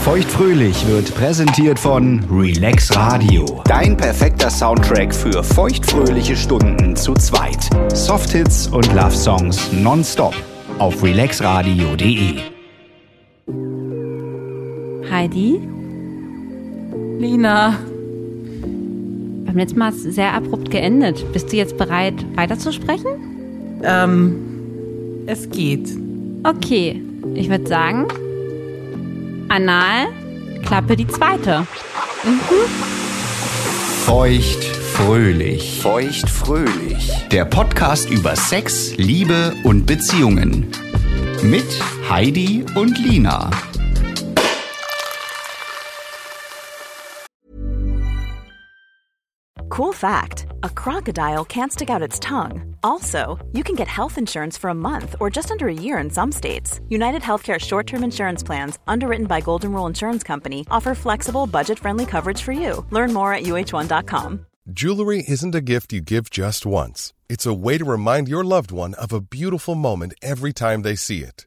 Feuchtfröhlich wird präsentiert von Relax Radio. Dein perfekter Soundtrack für feuchtfröhliche Stunden zu zweit. Softhits und Love Songs nonstop auf relaxradio.de. Heidi, Lina, wir haben jetzt mal sehr abrupt geendet. Bist du jetzt bereit, weiterzusprechen? ähm, es geht. Okay, ich würde sagen, Anal, Klappe die zweite. Feuchtfröhlich. Feuchtfröhlich. Der Podcast über Sex, Liebe und Beziehungen. Mit Heidi und Lina. Cool fact a crocodile can't stick out its tongue. Also, you can get health insurance for a month or just under a year in some states. United Healthcare short term insurance plans, underwritten by Golden Rule Insurance Company, offer flexible, budget friendly coverage for you. Learn more at uh1.com. Jewelry isn't a gift you give just once. It's a way to remind your loved one of a beautiful moment every time they see it.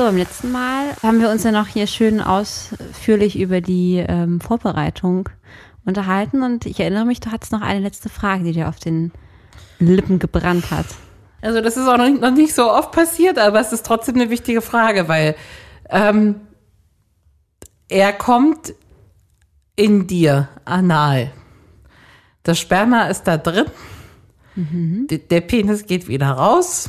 So, beim letzten Mal haben wir uns ja noch hier schön ausführlich über die ähm, Vorbereitung unterhalten und ich erinnere mich, du hattest noch eine letzte Frage, die dir auf den Lippen gebrannt hat. Also das ist auch noch nicht, noch nicht so oft passiert, aber es ist trotzdem eine wichtige Frage, weil ähm, er kommt in dir anal. Das Sperma ist da drin. D- Der Penis geht wieder raus.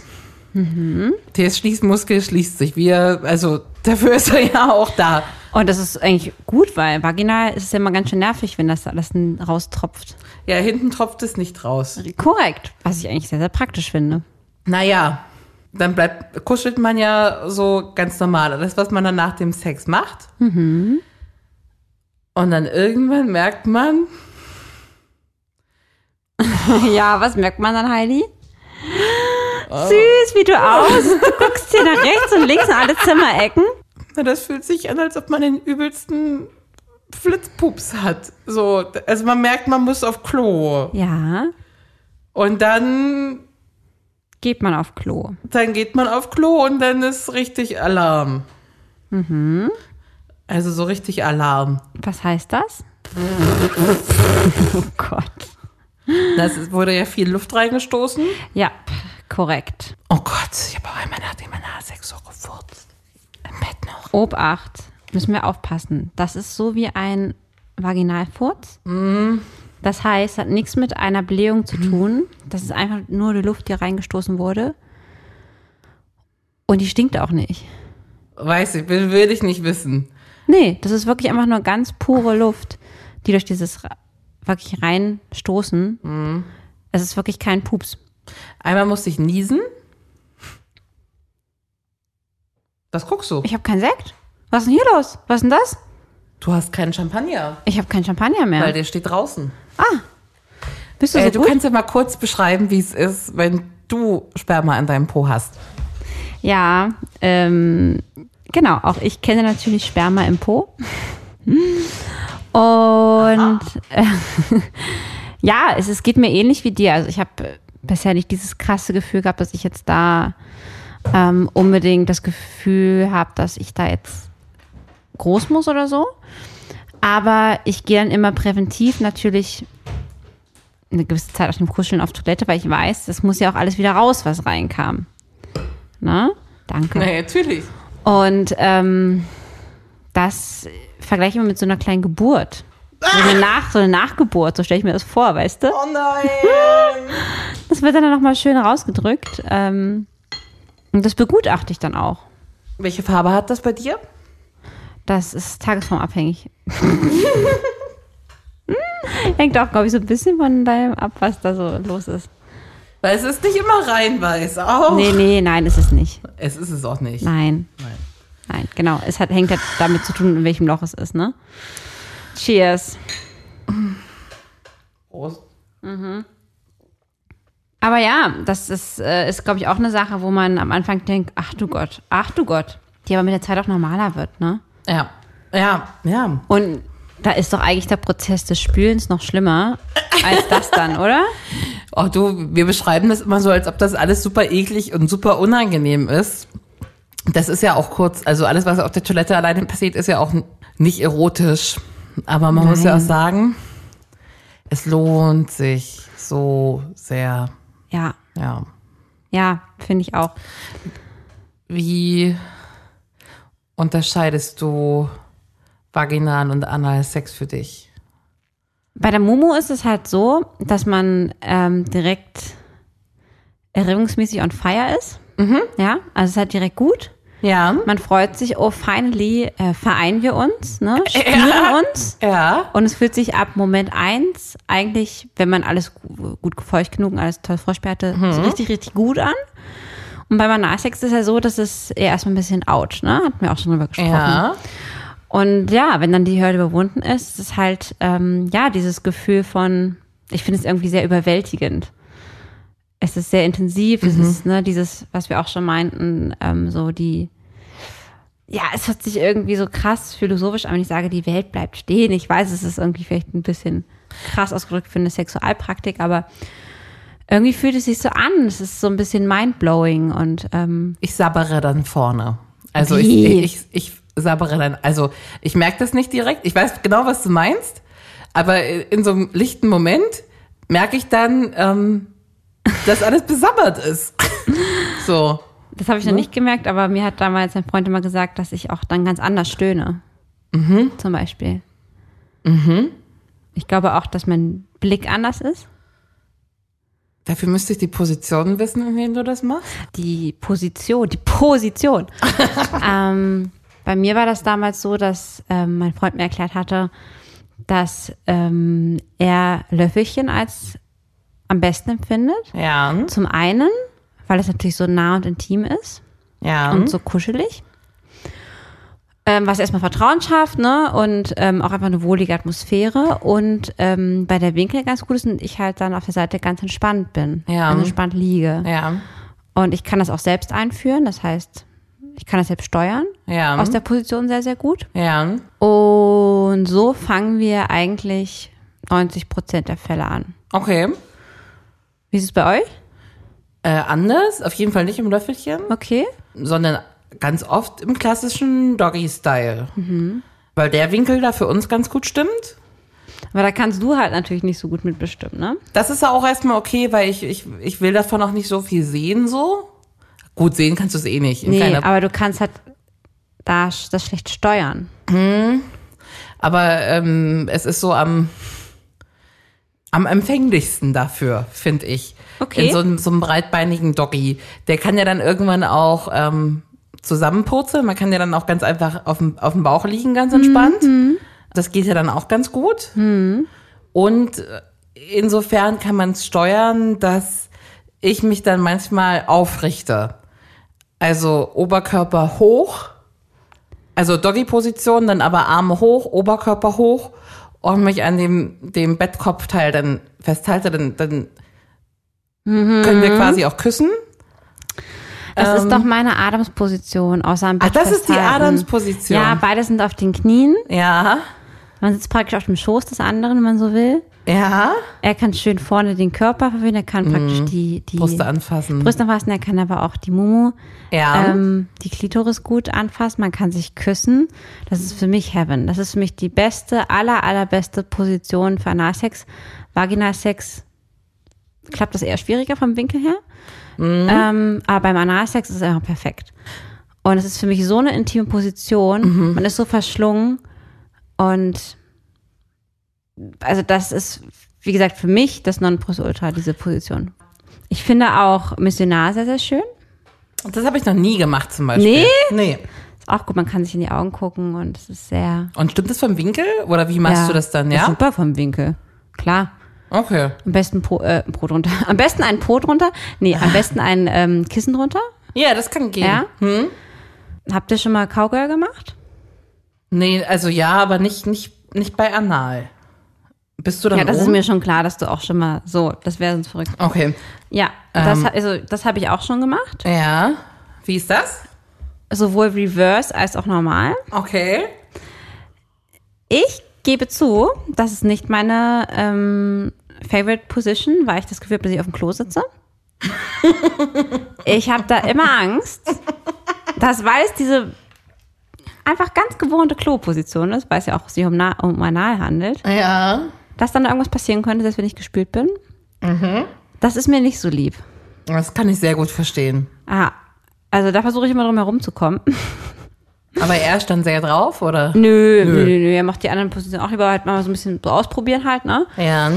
Der Schließmuskel schließt sich wieder. Also dafür ist er ja auch da. Und das ist eigentlich gut, weil vaginal ist es ja immer ganz schön nervig, wenn das alles raustropft. Ja, hinten tropft es nicht raus. Korrekt, was ich eigentlich sehr, sehr praktisch finde. Naja, dann bleibt, kuschelt man ja so ganz normal. Das, was man dann nach dem Sex macht. Und dann irgendwann merkt man, Ja, was merkt man dann, Heidi? Süß, wie du aus. Du guckst hier nach rechts und links in alle Zimmerecken. na, das fühlt sich an, als ob man den übelsten Flitzpups hat. So, also man merkt, man muss auf Klo. Ja, Und dann, geht man auf Klo. dann geht man auf Klo und dann ist richtig Alarm. Also so richtig Alarm. Was heißt das? oh Gott. Das ist- wurde ja viel Luft reingestoßen. Ja, korrekt. Oh Gott, ich habe auch einmal nach dem Sex so gefurzt. Im Bett noch. Obacht, müssen wir aufpassen. Das ist so wie ein Vaginalfurz. Das heißt, hat nichts mit einer Blähung zu tun. Das ist einfach nur die Luft, die reingestoßen wurde. Und die stinkt auch nicht. Weiß ich, will, will ich nicht wissen. Nee, das ist wirklich einfach nur ganz pure Luft, die durch dieses wirklich reinstoßen. Es ist wirklich kein Pups. Einmal musste ich niesen. Was guckst du? Ich habe keinen Sekt. Was ist denn hier los? Was ist denn das? Du hast keinen Champagner, Ich habe keinen Champagner mehr. weil der steht draußen. Bist du so Äh, du gut? kannst ja mal kurz beschreiben, wie es ist, wenn du Sperma in deinem Po hast. Ja, ähm, genau. Auch ich kenne natürlich Sperma im Po. Und äh, ja, es, es geht mir ähnlich wie dir. Also ich habe bisher nicht dieses krasse Gefühl gehabt, dass ich jetzt da ähm, unbedingt das Gefühl habe, dass ich da jetzt groß muss oder so. Aber ich gehe dann immer präventiv natürlich eine gewisse Zeit aus dem Kuscheln auf Toilette, weil ich weiß, das muss ja auch alles wieder raus, was reinkam. Na? Danke. Nee, natürlich. Und ähm, das vergleiche ich immer mit so einer kleinen Geburt. So eine, Nach, so eine Nachgeburt, so stelle ich mir das vor, weißt du? Oh nein. Das wird dann nochmal schön rausgedrückt. Ähm, und das begutachte ich dann auch. Welche Farbe hat das bei dir? Das ist tagesformabhängig. Hängt auch, glaube ich, so ein bisschen von deinem ab, was da so los ist. Weil es ist nicht immer rein weiß. Auch. Nee, nee, nein, ist es nicht. Es ist es auch nicht. Nein. Nein. Nein, genau. Es hat, hängt ja damit zu tun, in welchem Loch es ist, ne? Cheers. Prost. Aber ja, das ist, äh, ist glaube ich, auch eine Sache, wo man am Anfang denkt, ach du Gott, ach du Gott, die aber mit der Zeit auch normaler wird, ne? Ja. Ja, ja. Und da ist doch eigentlich der Prozess des Spülens noch schlimmer als das dann, oder? Oh, du, wir beschreiben das immer so, als ob das alles super eklig und super unangenehm ist. Das ist ja auch kurz, also alles, was auf der Toilette alleine passiert, ist ja auch nicht erotisch. Aber man muss ja auch Nein. sagen, es lohnt sich so sehr. Ja, Ja. ja, finde ich auch. Wie unterscheidest du vaginalen und analen Sex für dich? Bei der Mumu ist es halt so, dass man ähm, direkt erregungsmäßig on fire ist. Ja, also es ist halt direkt gut. Ja. Man freut sich, oh, finally äh, vereinen wir uns, ne? spüren uns. Ja. Und es fühlt sich ab Moment eins eigentlich, wenn man alles gu- gut feucht genug und alles toll vorsperrt hatte, Mhm. so richtig, richtig gut an. Und beim Analsex ist es ja so, dass es eher erstmal ein bisschen ouch, ne? Hatten wir auch schon drüber gesprochen. Ja. Und ja, wenn dann die Hürde überwunden ist, ist es halt, ähm, ja, dieses Gefühl von, ich finde es irgendwie sehr überwältigend. Es ist sehr intensiv, es ist, ne, dieses, was wir auch schon meinten, ähm, so die, ja, es hört sich irgendwie so krass philosophisch an, wenn ich sage, die Welt bleibt stehen. Ich weiß, es ist irgendwie vielleicht ein bisschen krass ausgedrückt für eine Sexualpraktik, aber irgendwie fühlt es sich so an. Es ist so ein bisschen mindblowing und ähm, Ich sabbere dann vorne. Also ich, ich, ich sabbere dann, also ich merke das nicht direkt. Ich weiß genau, was du meinst, aber in so einem lichten Moment merke ich dann, ähm, dass alles besabbert ist. so. Das habe ich noch nicht gemerkt, aber mir hat damals ein Freund immer gesagt, dass ich auch dann ganz anders stöhne. Zum Beispiel. Ich glaube auch, dass mein Blick anders ist. Dafür müsste ich die Position wissen, in denen du das machst. Die Position, die Position. ähm, bei mir war das damals so, dass ähm, mein Freund mir erklärt hatte, dass ähm, er Löffelchen als am besten empfindet. Ja. Zum einen, weil es natürlich so nah und intim ist. Ja. und so kuschelig. Ähm, was erstmal Vertrauen schafft, ne? Und ähm, auch einfach eine wohlige Atmosphäre. Und ähm, bei der Winkel ganz gut ist und ich halt dann auf der Seite ganz entspannt bin. Ja. Ganz entspannt liege. ja. Und ich kann das auch selbst einführen. Das heißt, ich kann das selbst steuern. Ja. Aus der Position sehr, sehr gut. ja. Und so fangen wir eigentlich 90 Prozent der Fälle an. Okay. Wie ist es bei euch? Äh, anders, auf jeden Fall nicht im Löffelchen. Okay. sondern ganz oft im klassischen Doggy-Style. Weil der Winkel da für uns ganz gut stimmt. Aber da kannst du halt natürlich nicht so gut mitbestimmen, ne? Das ist ja auch erstmal okay, weil ich, ich, ich will davon auch nicht so viel sehen so. Gut, sehen kannst du es eh nicht. Nee, aber du kannst halt da das schlecht steuern. aber ähm, es ist so am, am empfänglichsten dafür, finde ich. Okay. In so, einem- so einem breitbeinigen Doggy. Der kann ja dann irgendwann auch ähm, zusammenpurzeln. Man kann ja dann auch ganz einfach auf dem, auf dem Bauch liegen, ganz entspannt. Das geht ja dann auch ganz gut. Und äh, insofern kann man es steuern, dass ich mich dann manchmal aufrichte. Also Oberkörper hoch, also Doggy-Position, dann aber Arme hoch, Oberkörper hoch und mich an dem, dem Bettkopfteil dann festhalte, dann, dann können wir quasi auch küssen. Das ist doch meine Adamsposition, außer am Ähm. Ach, Bett das ist die festhalten. Adamsposition. Ja, beide sind auf den Knien. Ja, Man sitzt praktisch auf dem Schoß des anderen, wenn man so will. ja. Er kann schön vorne den Körper verwenden, er kann praktisch die, die Mhm. Brüste anfassen. Brüste anfassen, er kann aber auch die Mumu, Ja. ähm, die Klitoris gut anfassen, man kann sich küssen. Das ist für mich Heaven. Das ist für mich die beste, aller, allerbeste Position für Analsex. Vaginalsex klappt das eher schwieriger vom Winkel her. Mhm. Ähm, aber beim Analsex ist es einfach perfekt. Und es ist für mich so eine intime Position. Mhm. Man ist so verschlungen und also das ist, wie gesagt, für mich das Nonplusultra, diese Position. Ich finde auch Missionar sehr, sehr schön. Das habe ich noch nie gemacht zum Beispiel. Nee? Nee. Ist auch gut, man kann sich in die Augen gucken und es ist sehr. Und stimmt das vom Winkel? Oder wie machst ja, du das dann, ja? super vom Winkel. Klar. Okay. Am besten Po, äh, Po drunter. Am besten ein Po drunter. Nee, am besten ein ähm, Kissen drunter. Ja, das kann gehen. Ja. Habt ihr schon mal Cowgirl gemacht? Nee, also ja, aber nicht, nicht, nicht bei Anal. Bist du dann Ja, das ist oben? mir schon klar, dass du auch schon mal so, das wäre sonst verrückt. Okay. Ja, das, Ähm. also, das habe ich auch schon gemacht. Ja. Wie ist das? Sowohl reverse als auch normal. Okay. Ich gebe zu, das ist nicht meine ähm, Favorite Position, weil ich das Gefühl habe, dass ich auf dem Klo sitze. ich habe da immer Angst, dass, weil es diese einfach ganz gewohnte Kloposition ist, weil es ja auch sich um, Na um Anal handelt, Ja. dass dann irgendwas passieren könnte, dass wenn ich gespült bin. Das ist mir nicht so lieb. Das kann ich sehr gut verstehen. Ah, also da versuche ich immer drum herum zu kommen. Aber er stand sehr drauf, oder? Nö, nö, nö, nö. Er macht die anderen Positionen auch lieber halt mal so ein bisschen so ausprobieren halt, ne? Ja.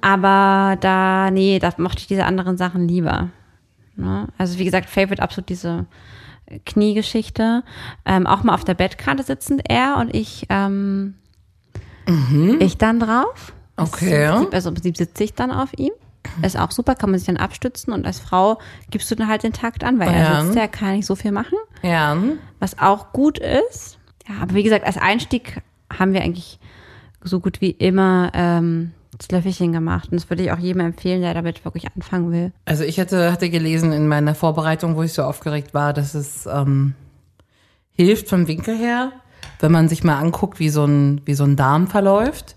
Aber da, nee, da mochte ich diese anderen Sachen lieber. Ne? Also wie gesagt, Favorite absolut diese Kniegeschichte. Ähm, auch mal auf der Bettkante sitzend, er und ich, ähm, ich dann drauf. Okay. im Prinzip- Also im Prinzip sitze ich dann auf ihm. Ist auch super, kann man sich dann abstützen und als Frau gibst du dann halt den Takt an, weil Ja. er sitzt, der kann nicht so viel machen. Ja. Was auch gut ist. Ja, aber wie gesagt, als Einstieg haben wir eigentlich so gut wie immer ähm, Löffelchen gemacht. Und das würde ich auch jedem empfehlen, der damit wirklich anfangen will. Also ich hatte, hatte gelesen in meiner Vorbereitung, wo ich so aufgeregt war, dass es ähm, hilft vom Winkel her, wenn man sich mal anguckt, wie so ein, wie so ein Darm verläuft.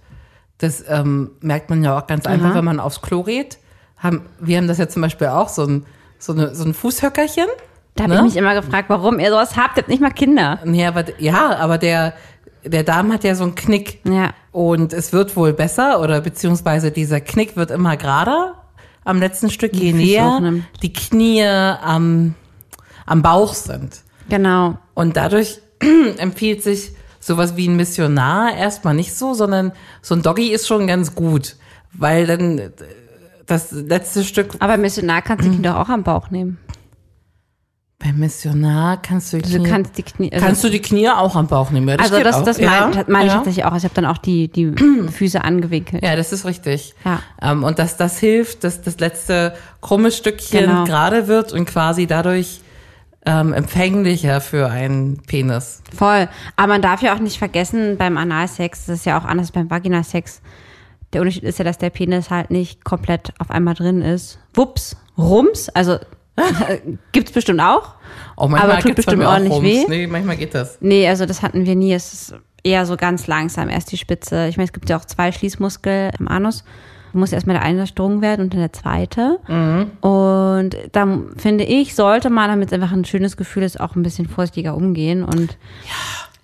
Das ähm, merkt man ja auch ganz einfach, wenn man aufs Klo geht. Haben, wir haben das ja zum Beispiel auch, so ein, so, eine, so ein Fußhöckerchen. Da habe Ne? ich mich immer gefragt, warum ihr sowas habt. Ihr habt nicht mal Kinder. Nee, aber, ja, aber der, der Darm hat ja so einen Knick. Ja. Und es wird wohl besser oder beziehungsweise dieser Knick wird immer gerader am letzten Stück, je näher hochnimmt. die Knie am, am Bauch sind. Genau. Und dadurch empfiehlt sich sowas wie ein Missionar erstmal nicht so, sondern so ein Doggy ist schon ganz gut, weil dann das letzte Stück Aber Missionar kannst du die Kinder auch am Bauch nehmen. Beim Missionar kannst du die Also du Knie, kannst die Knie. Also, kannst du die Knie auch am Bauch nehmen. Ja, das also das, auch. das ja, meine mein ich ja. tatsächlich auch. Also ich habe dann auch die, die Füße angewinkelt. Ja, das ist richtig. Ja. Ähm, und dass das hilft, dass das letzte krumme Stückchen Genau. gerade wird und quasi dadurch ähm, empfänglicher für einen Penis. Voll. Aber man darf ja auch nicht vergessen, beim Analsex, das ist ja auch anders als beim Vaginalsex. Der Unterschied ist ja, dass der Penis halt nicht komplett auf einmal drin ist. Wups, rums, also gibt's bestimmt auch. Oh, manchmal Aber tut bestimmt auch ordentlich Rums. weh. Nee, manchmal geht das. Nee, also das hatten wir nie. Es ist eher so ganz langsam, erst die Spitze. Ich meine, es gibt ja auch zwei Schließmuskel im Anus. Muss erstmal der eine durchdrungen werden und dann der zweite. Und da finde ich, sollte man, damit es einfach ein schönes Gefühl ist, auch ein bisschen vorsichtiger umgehen und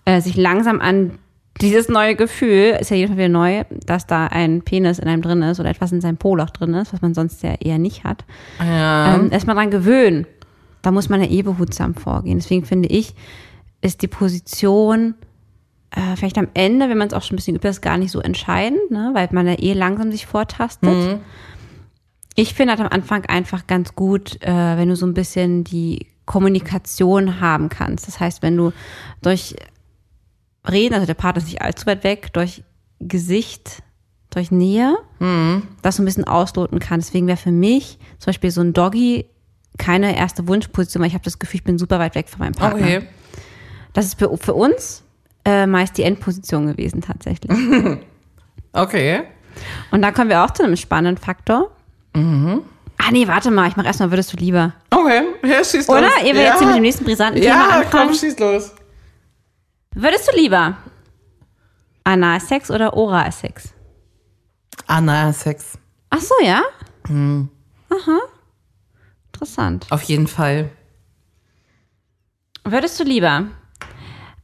äh, sich langsam an dieses neue Gefühl, ist ja jedes Mal wieder neu, dass da ein Penis in einem drin ist oder etwas in seinem Poloch drin ist, was man sonst ja eher nicht hat Ja. ähm, erstmal dran gewöhnen. Da muss man ja eh behutsam vorgehen. Deswegen finde ich, ist die Position äh, vielleicht am Ende, wenn man es auch schon ein bisschen übt, ist gar nicht so entscheidend, ne? weil man ja eh langsam sich vortastet. Ich finde halt am Anfang einfach ganz gut, äh, wenn du so ein bisschen die Kommunikation haben kannst. Das heißt, wenn du durch Reden, also der Partner ist nicht allzu weit weg, durch Gesicht, durch Nähe, das so ein bisschen ausloten kann. Deswegen wäre für mich zum Beispiel so ein Doggy keine erste Wunschposition, weil ich habe das Gefühl, ich bin super weit weg von meinem Partner. Okay. Das ist für, für uns äh, meist die Endposition gewesen tatsächlich. Okay. Und da kommen wir auch zu einem spannenden Faktor. Ah nee, warte mal, ich mache erstmal, würdest du lieber. Okay. Ja, schieß Oder? los. Ihr will ja. jetzt hier mit dem nächsten brisanten Thema Ja, anfangen. komm, schieß los. Würdest du lieber Analsex oder Oralsex? Analsex. Ach so, ja? Aha. Interessant. Auf jeden Fall. Würdest du lieber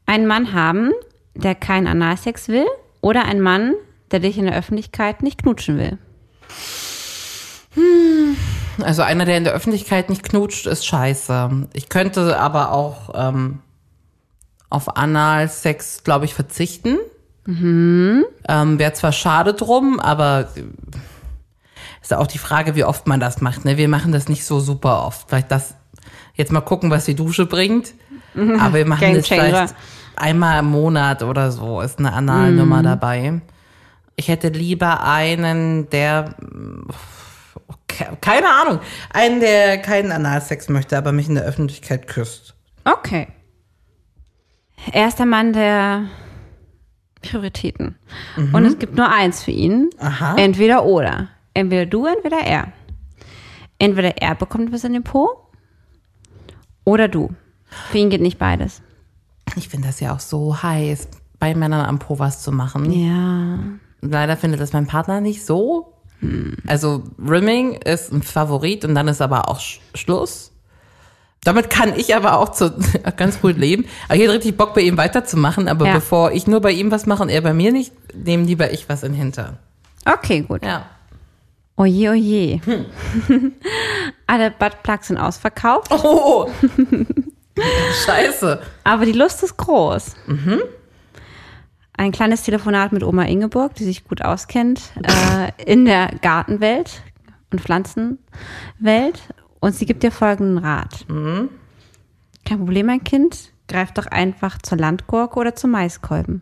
einen Mann haben, der keinen Analsex will, oder einen Mann, der dich in der Öffentlichkeit nicht knutschen will? Also einer, der in der Öffentlichkeit nicht knutscht, ist scheiße. Ich könnte aber auch ähm, auf Analsex, glaube ich, verzichten. Ähm, Wäre zwar schade drum, aber äh, ist auch die Frage, wie oft man das macht. Ne? Wir machen das nicht so super oft. Vielleicht das jetzt mal gucken, was die Dusche bringt. Aber wir machen Game das Changer. vielleicht einmal im Monat oder so. Ist eine Analnummer dabei. Ich hätte lieber einen, der ke- keine Ahnung, einen, der keinen Analsex möchte, aber mich in der Öffentlichkeit küsst. Okay. Er ist der Mann der Prioritäten. Und es gibt nur eins für ihn. Aha. Entweder oder. Entweder du, entweder er. Entweder er bekommt was in den Po oder du. Für ihn geht nicht beides. Ich finde das ja auch so heiß, bei Männern am Po was zu machen. Ja. Leider findet das mein Partner nicht so. Also Rimming ist ein Favorit und dann ist aber auch Sch Schluss. Damit kann ich aber auch zu, ganz gut leben. Aber ich hätte richtig Bock, bei ihm weiterzumachen. Aber Ja. bevor ich nur bei ihm was mache und er bei mir nicht, nehme lieber ich was in den Hintern. Okay, gut. Ja. Oje, oje. Alle Buttplugs sind ausverkauft, Oh! Scheiße. aber die Lust ist groß. Ein kleines Telefonat mit Oma Ingeborg, die sich gut auskennt äh, in der Gartenwelt und Pflanzenwelt. Und sie gibt dir folgenden Rat. Kein Problem, mein Kind. Greif doch einfach zur Landgurke oder zum Maiskolben.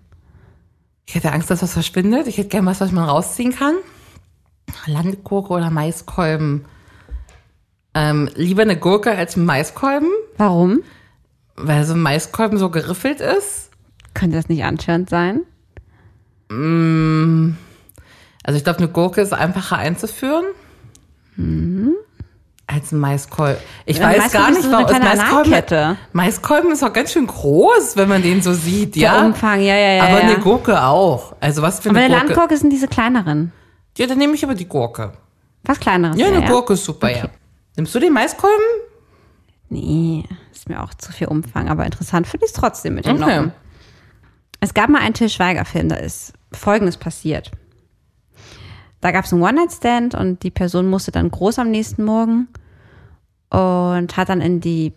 Ich hätte Angst, dass was verschwindet. Ich hätte gern was, was man rausziehen kann. Landgurke oder Maiskolben. Ähm, lieber eine Gurke als ein Maiskolben, Warum? weil so ein Maiskolben so geriffelt ist. Könnte das nicht antörend sein? Also ich glaube, eine Gurke ist einfacher einzuführen. Als Maiskolben. Ich Ja, weiß Maiskolben gar nicht, so warum kleine Maiskolben. Maiskolben ist auch ganz schön groß, wenn man den so sieht, Der ja. Umfang, ja, ja, ja. aber ja. eine Gurke auch. Also was für Aber eine eine Gurke? Landgurke sind diese kleineren. Ja, dann nehme ich aber die Gurke. Was kleineres. Ja, eine Gurke ist super, ja. Nimmst du den Maiskolben? Nee, ist mir auch zu viel Umfang, aber interessant finde ich es trotzdem mit den Okay. Noppen. Es gab mal einen Till Schweiger-Film, da ist Folgendes passiert. Da gab es einen One-Night-Stand und die Person musste dann groß am nächsten Morgen und hat dann in die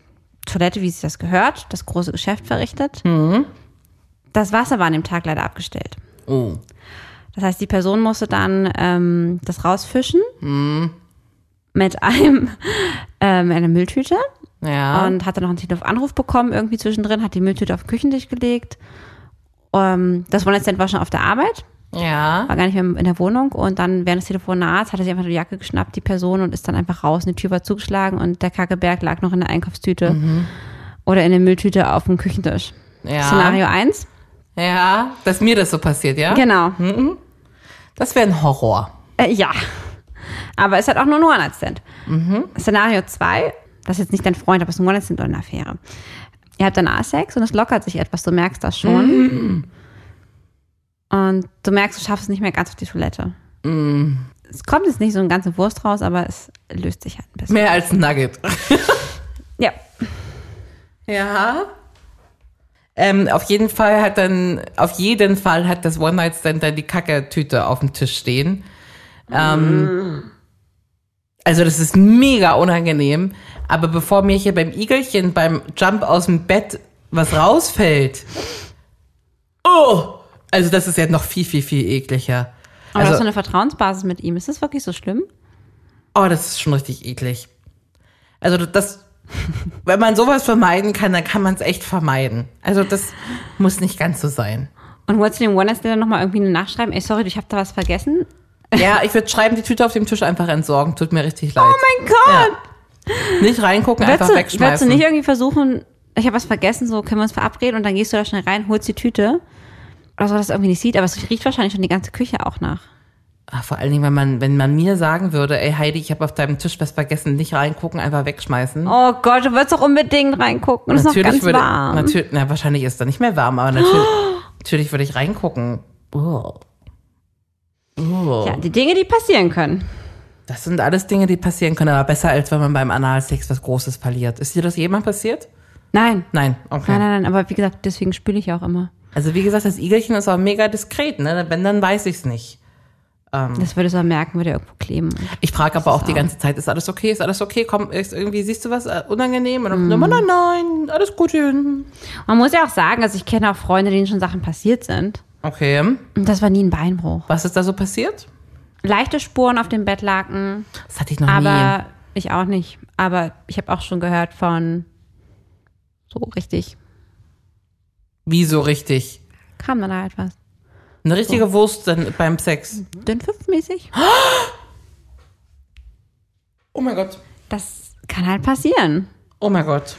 Toilette, wie sich das gehört, das große Geschäft verrichtet. Das Wasser war an dem Tag leider abgestellt. Oh. Das heißt, die Person musste dann ähm, das rausfischen mit einem ähm, einer Mülltüte Ja. und hatte noch einen Telefonanruf bekommen irgendwie zwischendrin, hat die Mülltüte auf den Küchentisch gelegt. Ähm, das One-Night-Stand war schon auf der Arbeit, ja. war gar nicht mehr in der Wohnung und dann während des Telefonats hat er sich einfach die Jacke geschnappt, die Person, und ist dann einfach raus und die Tür war zugeschlagen und der Kackeberg lag noch in der Einkaufstüte oder in der Mülltüte auf dem Küchentisch. Ja. Szenario 1. Ja, dass mir das so passiert, ja? Genau. Das wäre ein Horror. Äh, ja. Aber es hat auch nur ein One-Night-Stand. Szenario 2, das ist jetzt nicht dein Freund, aber es ist ein One-Night-Stand oder eine Affäre. Ihr habt danach Sex und es lockert sich etwas, du merkst das schon. Und du merkst, du schaffst es nicht mehr ganz auf die Toilette. Es kommt jetzt nicht so eine ganze Wurst raus, aber es löst sich halt ein bisschen. Mehr als ein Nugget. Ja. Ja. Ähm, auf jeden Fall hat dann, auf jeden Fall hat das One-Night-Stand dann die Kackertüte auf dem Tisch stehen. Ähm, also das ist mega unangenehm. Aber bevor mir hier beim Igelchen beim Jump aus dem Bett was rausfällt, oh, also das ist ja noch viel, viel, viel ekliger. Aber du hast Also, so eine Vertrauensbasis mit ihm. Ist das wirklich so schlimm? oh, das ist schon richtig eklig. Also das, wenn man sowas vermeiden kann, dann kann man es echt vermeiden. Also das muss nicht ganz so sein. Und wolltest du dem One-Night-Stand dann nochmal irgendwie eine Nachschreiben? Ey, sorry, ich habe da was vergessen. Ja, ich würde schreiben, die Tüte auf dem Tisch einfach entsorgen. Tut mir richtig leid. Oh mein Gott! Nicht reingucken, Würdest einfach du, würdest du wegschmeißen. nicht irgendwie versuchen, ich habe was vergessen, so können wir uns verabreden und dann gehst du da schnell rein, holst die Tüte. Oder so, dass es irgendwie nicht sieht, aber es riecht wahrscheinlich schon die ganze Küche auch nach. Ah, vor allen Dingen, wenn man, wenn man mir sagen würde, ey Heidi, ich habe auf deinem Tisch was vergessen, nicht reingucken, einfach wegschmeißen. Oh Gott, du würdest doch unbedingt reingucken. Und es ist noch ganz würde, warm. natürlich, na, wahrscheinlich ist da nicht mehr warm, aber natürlich, natürlich würde ich reingucken. Oh. Oh. Ja, die Dinge, die passieren können. Das sind alles Dinge, die passieren können, aber besser als wenn man beim Analsex was Großes verliert. Ist dir das jemand passiert? Nein. Nein, okay. Nein, nein, nein, aber wie gesagt, deswegen spüle ich auch immer. Also wie gesagt, das Igelchen ist auch mega diskret, ne? Wenn, dann weiß ich's nicht. Das würdest du auch merken, würde irgendwo kleben. Ich frage aber auch die auch- ganze Zeit, ist alles okay? Ist alles okay? Komm, ist irgendwie, siehst du was äh, unangenehm? Und dann, Mhm. nein, nein, alles gut. hin. Man muss ja auch sagen, also ich kenne auch Freunde, denen schon Sachen passiert sind. Okay. Und das war nie ein Beinbruch. Was ist da so passiert? Leichte Spuren auf dem Bettlaken, Das hatte ich noch aber ich auch nicht. Aber ich habe auch schon gehört von so richtig. Wie so richtig? Kam dann halt was. Eine richtige Wurst dann beim Sex. Dünnpfiffmäßig. Oh mein Gott. Das kann halt passieren. Oh mein Gott.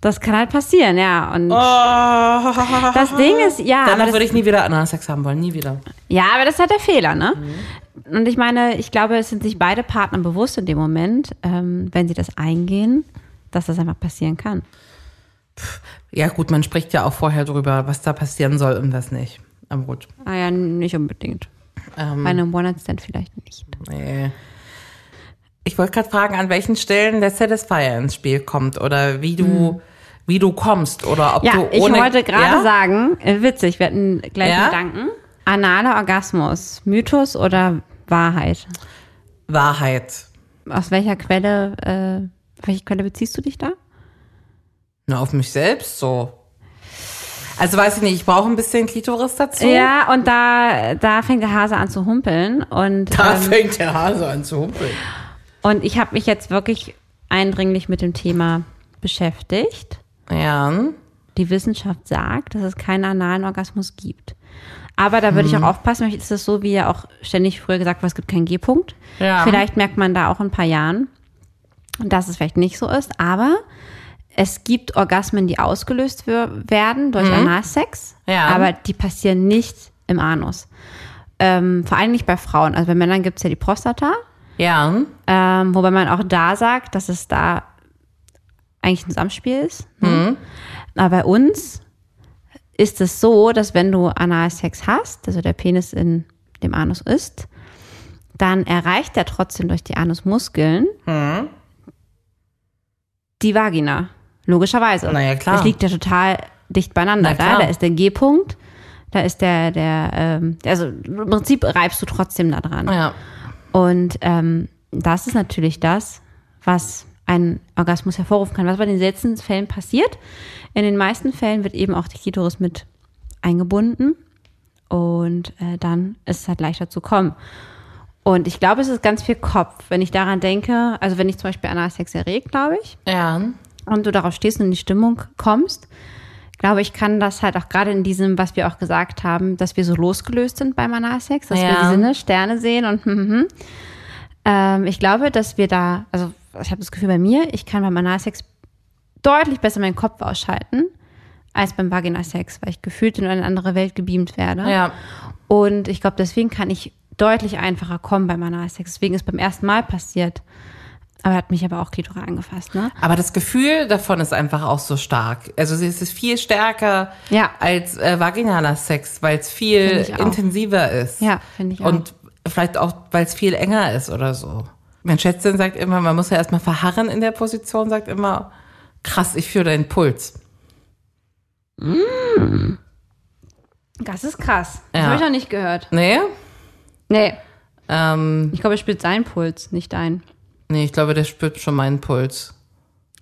Das kann halt passieren, ja. Und Oh. das Ding ist, ja, Danach würde ich nie wieder Analsex haben wollen. Nie wieder. ja, aber das ist halt der Fehler, ne? Und ich meine, ich glaube, es sind sich beide Partner bewusst in dem Moment, ähm, wenn sie das eingehen, dass das einfach passieren kann. Ja gut, man spricht ja auch vorher drüber, was da passieren soll und was nicht. Aber gut. Ah ja, nicht unbedingt. Ähm, Bei einem One-Night-Stand vielleicht nicht. nee. Ich wollte gerade fragen, an welchen Stellen der Satisfier ins Spiel kommt oder wie du, wie du kommst oder ob Ja, du ich ohne... wollte gerade ja? sagen, äh, witzig, wir hatten gleich Ja? Gedanken. Analer Orgasmus, Mythos oder Wahrheit? Wahrheit. Aus welcher Quelle, äh, auf welche Quelle beziehst du dich da? Na, auf mich selbst so. Also weiß ich nicht, ich brauche ein bisschen Klitoris dazu. Ja, und da, da fängt der Hase an zu humpeln. Und, Da ähm, fängt der Hase an zu humpeln. und ich habe mich jetzt wirklich eindringlich mit dem Thema beschäftigt. Ja. Die Wissenschaft sagt, dass es keinen analen Orgasmus gibt. Aber da würde ich auch aufpassen, vielleicht ist es so, wie ja auch ständig früher gesagt wurde, es gibt keinen G-Punkt. Ja. Vielleicht merkt man da auch in ein paar Jahren, dass es vielleicht nicht so ist. Aber es gibt Orgasmen, die ausgelöst werden durch Analsex, Ja. aber die passieren nicht im Anus. Ähm, vor allem nicht bei Frauen. Also bei Männern gibt es ja die Prostata, Ja. ähm, wobei man auch da sagt, dass es da eigentlich ein Zusammenspiel ist. Ne? Aber bei uns ist es so, dass wenn du Analsex hast, also der Penis in dem Anus ist, dann erreicht er trotzdem durch die Anusmuskeln die Vagina. Logischerweise. Na ja, klar. Das liegt ja total dicht beieinander. Da, da ist der G-Punkt, da ist der, der, ähm, also im Prinzip reibst du trotzdem da dran. Ja. Und ähm, das ist natürlich das, was einen Orgasmus hervorrufen kann. Was bei den seltensten Fällen passiert. In den meisten Fällen wird eben auch die Klitoris mit eingebunden und äh, dann ist es halt leichter zu kommen. Und ich glaube, es ist ganz viel Kopf, wenn ich daran denke, also wenn ich zum Beispiel Analsex erregt, glaube ich, Ja. Und du darauf stehst und in die Stimmung kommst, glaube ich, kann das halt auch gerade in diesem, was wir auch gesagt haben, dass wir so losgelöst sind beim Analsex, dass wir Ja. die Sinne, Sterne sehen und hm, hm, hm. Ähm, ich glaube, dass wir da, also ich habe das Gefühl bei mir, ich kann beim Analsex deutlich besser meinen Kopf ausschalten als beim Vaginalsex, weil ich gefühlt in eine andere Welt gebeamt werde. Ja. Und ich glaube, deswegen kann ich deutlich einfacher kommen beim Analsex. Deswegen ist beim ersten Mal passiert. Aber er hat mich aber auch Klitoris angefasst, ne? Aber das Gefühl davon ist einfach auch so stark. Also es ist viel stärker Ja. als äh, vaginaler Sex, weil es viel intensiver ist. Ja, finde ich auch. Und vielleicht auch, weil es viel enger ist oder so. Mein Schätzchen sagt immer, man muss ja erstmal verharren in der Position, sagt immer, krass, ich fühle deinen Puls. Das ist krass. Das Ja. habe ich noch nicht gehört. Nee? Nee. Ähm, Ich glaube, er spürt seinen Puls, nicht deinen. Nee, ich glaube, der spürt schon meinen Puls.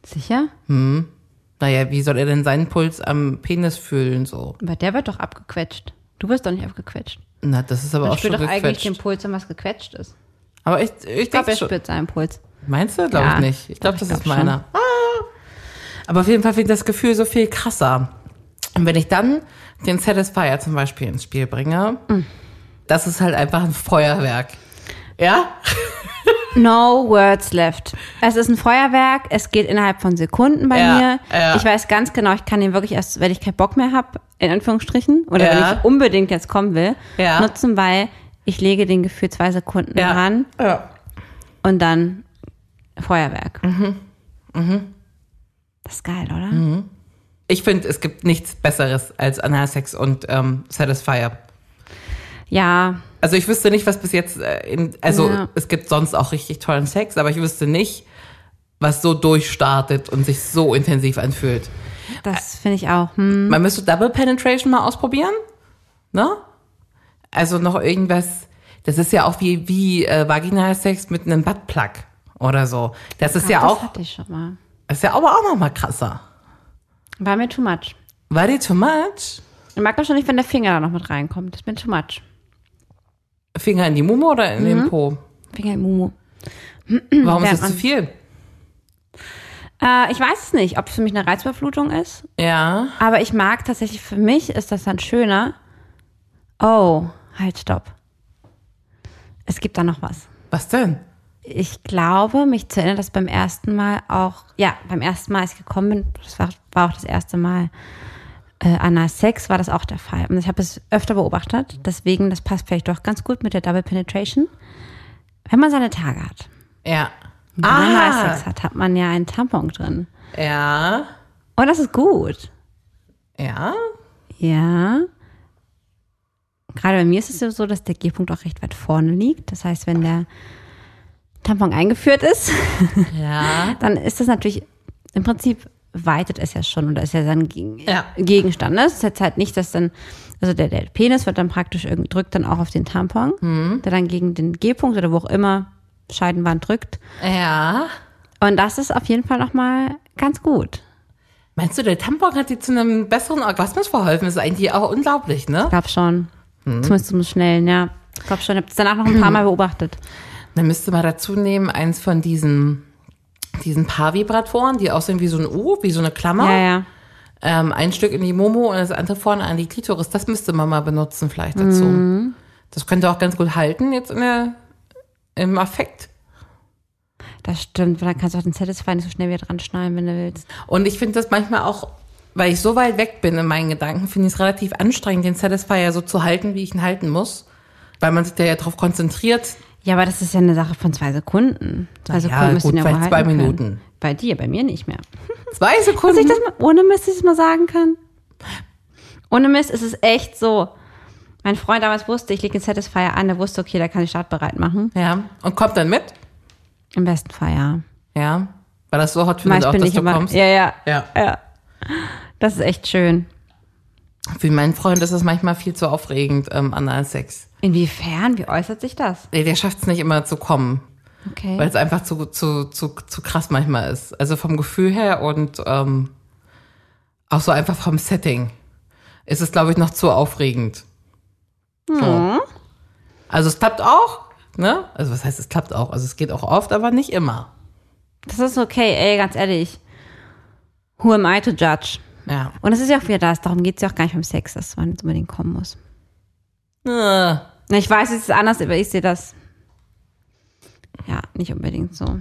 Sicher? Naja, wie soll er denn seinen Puls am Penis fühlen so? Aber der wird doch abgequetscht. Du wirst doch nicht abgequetscht. Na, das ist aber Man auch schon spürt doch eigentlich den gequetscht. Puls, wenn was gequetscht ist. Aber ich, ich, Ich glaube, er schon. spürt seinen Puls. Meinst du? Glaube Ja, ich nicht. Ich glaube, das ich ist glaub meiner. Ah. Aber auf jeden Fall finde ich das Gefühl so viel krasser. Und wenn ich dann den Satisfier zum Beispiel ins Spiel bringe, Mm. das ist halt einfach ein Feuerwerk. Ja? No words left. Es ist ein Feuerwerk, es geht innerhalb von Sekunden bei Ja, mir. ja. Ich weiß ganz genau, ich kann den wirklich erst, wenn ich keinen Bock mehr habe, in Anführungsstrichen, oder Ja. wenn ich unbedingt jetzt kommen will, Ja. nutzen, weil ich lege den Gefühl zwei Sekunden Ja. und dann Feuerwerk. Mhm. Das ist geil, oder? Ich finde, es gibt nichts Besseres als Analsex und ähm, Satisfier. Ja, Also ich wüsste nicht, was bis jetzt, äh, in, also Ja. es gibt sonst auch richtig tollen Sex, aber ich wüsste nicht, was so durchstartet und sich so intensiv anfühlt. das finde ich auch. Hm. Man müsste Double Penetration mal ausprobieren, ne? Also noch irgendwas, das ist ja auch wie, wie äh, Vaginalsex mit einem Buttplug oder so. Das ist ja das auch, hatte ich schon mal. das ist ja aber auch noch mal krasser. War mir too much. War die too much? Ich mag das schon nicht, wenn der Finger da noch mit reinkommt. Das ist mir too much. Finger in die Mumu oder in den Po? Finger im Mumu. Warum ist das zu viel? Äh, ich weiß es nicht, ob es für mich eine Reizüberflutung ist. Ja. Aber ich mag tatsächlich, für mich ist das dann schöner. Oh, halt, stopp. Es gibt da noch was. Was denn? Ich glaube, mich zu erinnern, dass beim ersten Mal auch, ja, beim ersten Mal, als ich gekommen bin, das war, war auch das erste Mal äh, Anal Sex, war das auch der Fall. Und ich habe es öfter beobachtet, deswegen, das passt vielleicht doch ganz gut mit der Double Penetration. Wenn man seine Tage hat, Ja. wenn man Analsex hat, hat man ja einen Tampon drin. Ja. Und das ist gut. Ja. Ja. Gerade bei mir ist es ja so, dass der G-Punkt auch recht weit vorne liegt. Das heißt, wenn der Tampon eingeführt ist, Ja. dann ist das natürlich, im Prinzip weitet es ja schon oder ist ja Gegen Ja. Gegenstand. Ne? Das ist jetzt halt nicht, dass dann, also der, der Penis wird dann praktisch drückt dann auch auf den Tampon, Mhm. der dann gegen den G-Punkt oder wo auch immer Scheidenwand drückt. Ja. Und das ist auf jeden Fall nochmal ganz gut. Meinst du, der Tampon hat dir zu einem besseren Orgasmus verholfen? Das ist eigentlich auch unglaublich, ne? Ich glaube schon. Mhm. Zumindest zum Schnellen, ja. Ich glaube schon. Ich habe es danach noch ein paar Mal beobachtet. Dann müsste man dazu nehmen, eins von diesen, diesen Paar-Vibratoren, die aussehen wie so ein U, wie so eine Klammer. Ja, ja. Ähm, ein Stück in die Momo und das andere vorne an die Klitoris. Das müsste man mal benutzen vielleicht dazu. Mhm. Das könnte auch ganz gut halten jetzt in der, im Affekt. Das stimmt, weil dann kannst du auch den Satisfy nicht so schnell wieder dran schnallen, wenn du willst. Und ich finde das manchmal auch, weil ich so weit weg bin in meinen Gedanken, finde ich es relativ anstrengend, den Satisfier so zu halten, wie ich ihn halten muss. Weil man sich da ja drauf konzentriert. Ja, aber das ist ja eine Sache von zwei Sekunden. Zwei Na ja, Sekunden müssen gut, ja zwei halten können. Minuten. Bei dir, bei mir nicht mehr. Zwei Dass Sekunden. ich das mal, ohne Mist, dass ich das mal sagen kann. Ohne Mist ist es echt so. Mein Freund damals wusste, ich lege den Satisfier an, der wusste, okay, da kann ich startbereit machen. ja. Und kommt dann mit? Im besten Fall, ja. Ja. Weil das so hot findet auch, dass ich du immer. kommst. Ja, ja. Ja. Ja. Das ist echt schön. Für meinen Freund ist es manchmal viel zu aufregend, ähm, Analsex. Inwiefern? Wie äußert sich das? Der, der schafft es nicht immer zu kommen, Okay. weil es einfach zu, zu, zu, zu krass manchmal ist. Also vom Gefühl her und ähm, auch so einfach vom Setting ist es, glaube ich, noch zu aufregend. So. Also es klappt auch, ne? Also was heißt, es klappt auch? Also es geht auch oft, aber nicht immer. Das ist okay, ey, ganz ehrlich. Who am I to judge? Ja. Und es ist ja auch wieder das, darum geht es ja auch gar nicht beim Sex, dass man jetzt unbedingt kommen muss. Äh, Ich weiß, es ist anders, aber ich sehe das. Ja, nicht unbedingt so.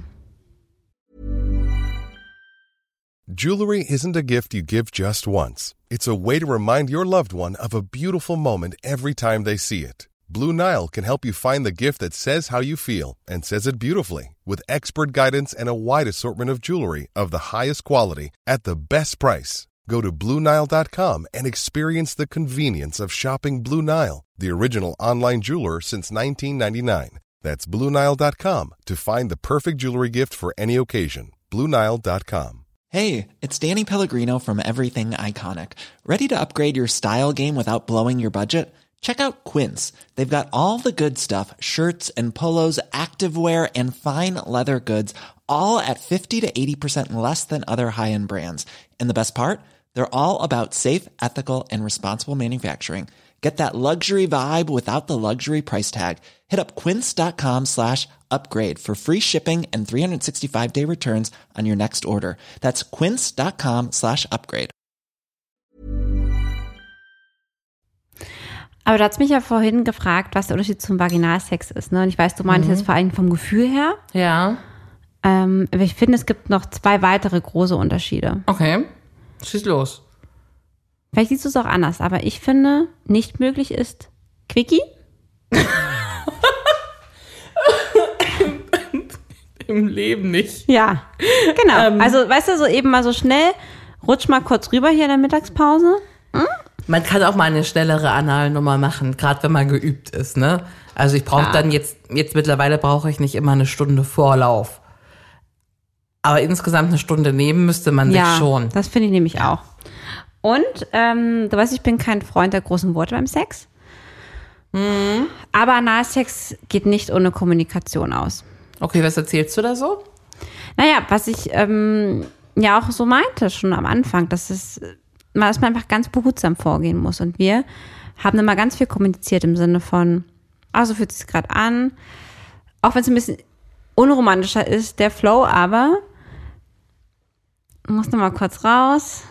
Jewelry isn't a gift you give just once. It's a way to remind your loved one of a beautiful moment every time they see it. Blue Nile can help you find the gift that says how you feel and says it beautifully with expert guidance and a wide assortment of jewelry of the highest quality at the best price. Go to BlueNile.com and experience the convenience of shopping Blue Nile, the original online jeweler since 1999. That's BlueNile.com to find the perfect jewelry gift for any occasion. BlueNile.com. Hey, it's Danny Pellegrino from Everything Iconic. Ready to upgrade your style game without blowing your budget? Check out Quince. They've got all the good stuff shirts and polos, activewear, and fine leather goods, all at 50 to 80% less than other high end brands. And the best part? They're all about safe, ethical, and responsible manufacturing. Get that luxury vibe without the luxury price tag. Hit up quince.com slash upgrade for free shipping and 365 day returns on your next order. That's quince.com slash upgrade. Aber du hast mich ja vorhin gefragt, was der Unterschied zum Vaginalsex ist. Ne? Und ich weiß, du meinst jetzt vor allem vom Gefühl her. ja. Ähm, aber ich finde, es gibt noch zwei weitere große Unterschiede. Okay. Schieß los. Vielleicht siehst du es auch anders, aber ich finde, nicht möglich ist Quickie. Im Leben nicht. Ja, genau. Ähm. also, weißt du, so eben mal so schnell, rutsch mal kurz rüber hier in der Mittagspause. Man kann auch mal eine schnellere Analnummer machen, gerade wenn man geübt ist, ne? Also ich brauche dann jetzt, jetzt mittlerweile brauche ich nicht immer eine Stunde Vorlauf. Aber insgesamt eine Stunde nehmen müsste man ja, sich schon. das finde ich nämlich auch. Und ähm, du weißt, ich bin kein Freund der großen Worte beim Sex. Mhm. Aber Analsex geht nicht ohne Kommunikation aus. Okay, was erzählst du da so? Naja, was ich ähm, ja auch so meinte schon am Anfang, dass es dass man einfach ganz behutsam vorgehen muss. Und wir haben immer ganz viel kommuniziert im Sinne von, ah, so fühlt es sich gerade an. Auch wenn es ein bisschen unromantischer ist, der Flow, aber muss mal kurz raus.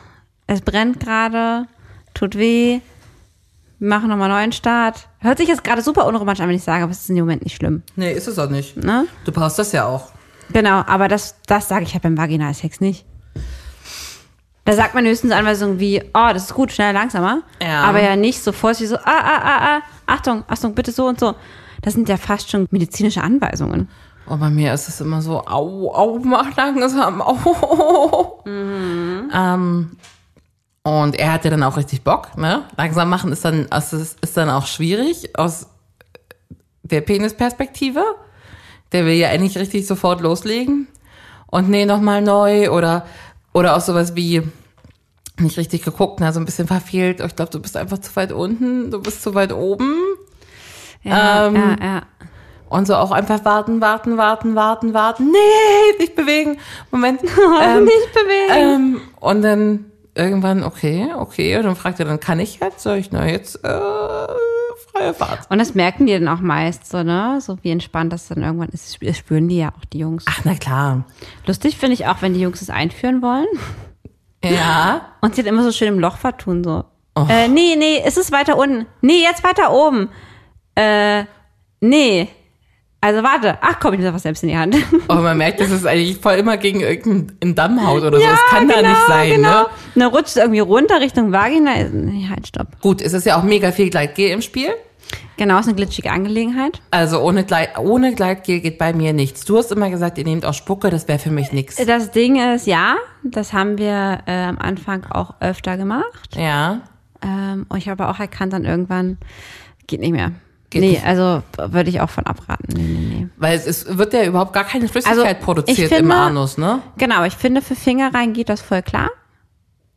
Es brennt gerade, tut weh. Wir machen nochmal einen neuen Start. Hört sich jetzt gerade super unromantisch an, wenn ich sage, aber es ist in dem Moment nicht schlimm. Nee, ist es auch nicht. Ne? Du brauchst das ja auch. Genau, aber das, das sage ich halt beim Vaginalsex nicht. Da sagt man höchstens Anweisungen wie, oh, das ist gut, schneller, langsamer. Ja. Aber ja nicht so vorsichtig so, ah, ah, ah, ah, Achtung, Achtung, bitte so und so. Das sind ja fast schon medizinische Anweisungen. Und bei mir ist es immer so, au, au, mach langsam, au. Ähm, und er hatte dann auch richtig Bock, ne? Langsam machen ist dann, also ist dann auch schwierig aus der Penisperspektive. Der will ja eigentlich richtig sofort loslegen. Und nee, nochmal neu oder, oder auch sowas wie, nicht richtig geguckt, ne, so ein bisschen verfehlt. Oh, Ich glaube, du bist einfach zu weit unten, du bist zu weit oben. Ja, Ähm, ja, ja. Und so auch einfach warten, warten, warten, warten, warten. Nee, nicht bewegen. Moment. Ähm, Nicht bewegen. ähm, und dann irgendwann, okay, okay. Und dann fragt er, dann kann ich jetzt? Sag ich, na jetzt, äh, freie Fahrt. Und das merken die dann auch meist so, ne? So wie entspannt das dann irgendwann ist. Das spüren die ja auch, die Jungs. Ach, na klar. Lustig finde ich auch, wenn die Jungs es einführen wollen Ja. und sie dann immer so schön im Loch vertun, so. Oh. Äh, nee, nee, ist es weiter unten? Nee, jetzt weiter oben. Äh, nee. Also warte. Ach komm, ich nehme was selbst in die Hand. Und man merkt, dass es eigentlich voll immer gegen irgendeinen Damm haut oder so. Das kann da nicht sein, genau. ne? Und dann rutscht irgendwie runter Richtung Vagina. Nee, halt, stopp. Gut, es ist ja auch mega viel Gleitgel im Spiel. Genau, ist eine glitschige Angelegenheit. Also ohne, Gleit, ohne Gleitgel geht bei mir nichts. Du hast immer gesagt, ihr nehmt auch Spucke, das wäre für mich nichts. Das Ding ist, ja, das haben wir äh, am Anfang auch öfter gemacht. Ja. Ähm, und ich habe aber auch erkannt dann irgendwann, geht nicht mehr. Geht nee, nicht. also würde ich auch von abraten. Nee, nee, nee. Weil es ist, wird ja überhaupt gar keine Flüssigkeit Also, produziert im finde- Anus, ne? Genau, ich finde, für Finger rein geht das voll klar.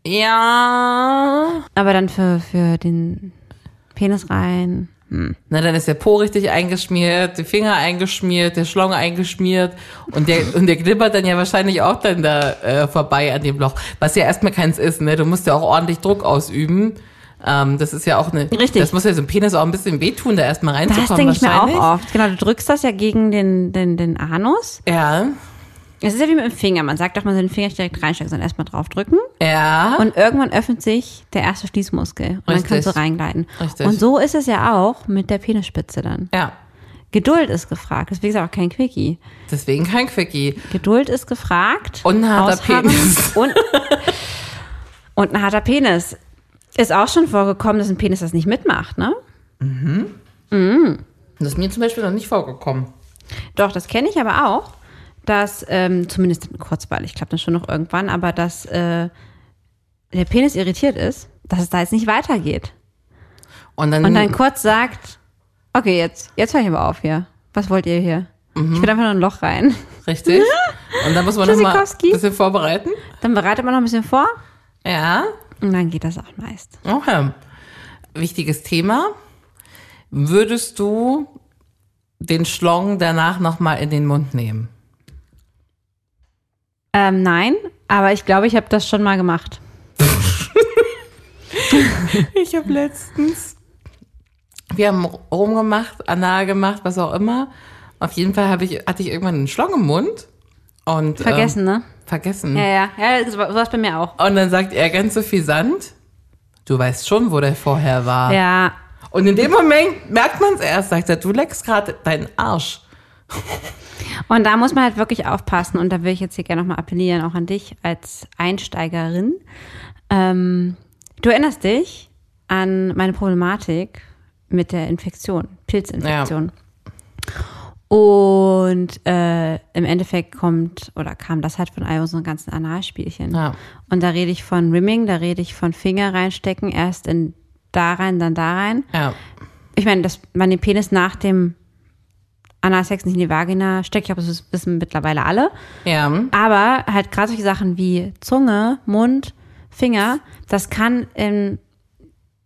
Ja. Aber dann für, für den Penis rein. Na, dann ist der Po richtig eingeschmiert, die Finger eingeschmiert, der Schlong eingeschmiert und der, und der glibbert dann ja wahrscheinlich auch dann da äh, vorbei an dem Loch. Was ja erstmal keins ist, ne? Du musst ja auch ordentlich Druck ausüben. Ähm, das ist ja auch eine. Richtig. Das muss ja so ein Penis auch ein bisschen wehtun, da erstmal Das reinzukommen. denke ich mir auch oft. Genau, du drückst das ja gegen den, den, den Anus. Ja. Es ist ja wie mit dem Finger. Man sagt doch, man soll den Finger nicht direkt reinstecken, sondern erstmal draufdrücken. Ja. Und irgendwann öffnet sich der erste Schließmuskel. Und dann Richtig. kannst du reingleiten. Richtig. Und so ist es ja auch mit der Penisspitze dann. ja. Geduld ist gefragt. Deswegen ist auch kein Quickie. Deswegen kein Quickie. Geduld ist gefragt. Und ein harter Ausharren Penis. Und, und ein harter Penis. Ist auch schon vorgekommen, dass ein Penis das nicht mitmacht, ne? Das ist mir zum Beispiel noch nicht vorgekommen. Doch, das kenne ich aber auch, dass, ähm, zumindest kurzweilig, klappt das schon noch irgendwann, aber dass äh, der Penis irritiert ist, dass es da jetzt nicht weitergeht. Und dann, Und dann kurz sagt, okay, jetzt, jetzt höre ich aber auf hier. Was wollt ihr hier? Ich will einfach nur ein Loch rein. richtig. Und dann muss man noch mal ein bisschen vorbereiten. Dann bereitet man noch ein bisschen vor Ja. Und dann geht das auch meist. Okay. Wichtiges Thema. Würdest du den Schlong danach nochmal in den Mund nehmen? Ähm, nein, aber ich glaube, ich habe das schon mal gemacht. Ich habe letztens, wir haben rumgemacht, anal gemacht, was auch immer. Auf jeden Fall ich, hatte ich irgendwann einen Schlong im Mund und Vergessen, ähm, ne? Vergessen. Ja, ja, ja, so war es bei mir auch. Und dann sagt er ganz so viel Sand. Du weißt schon, wo der vorher war. Ja, Und in dem Moment merkt man es erst, sagt er, du leckst gerade deinen Arsch. Und da muss man halt wirklich aufpassen. Und da will ich jetzt hier gerne nochmal appellieren, auch an dich als Einsteigerin. Ähm, du erinnerst dich an meine Problematik mit der Infektion, Pilzinfektion. Und äh, im Endeffekt kommt oder kam das halt von all unseren ganzen Analspielchen. Ja. Und da rede ich von Rimming, da rede ich von Finger reinstecken, erst in da rein, dann da rein. Ja. Ich meine, dass man den Penis nach dem Analsex nicht in die Vagina steckt, ich glaube, das wissen mittlerweile alle. Ja. Aber halt gerade solche Sachen wie Zunge, Mund, Finger, das kann in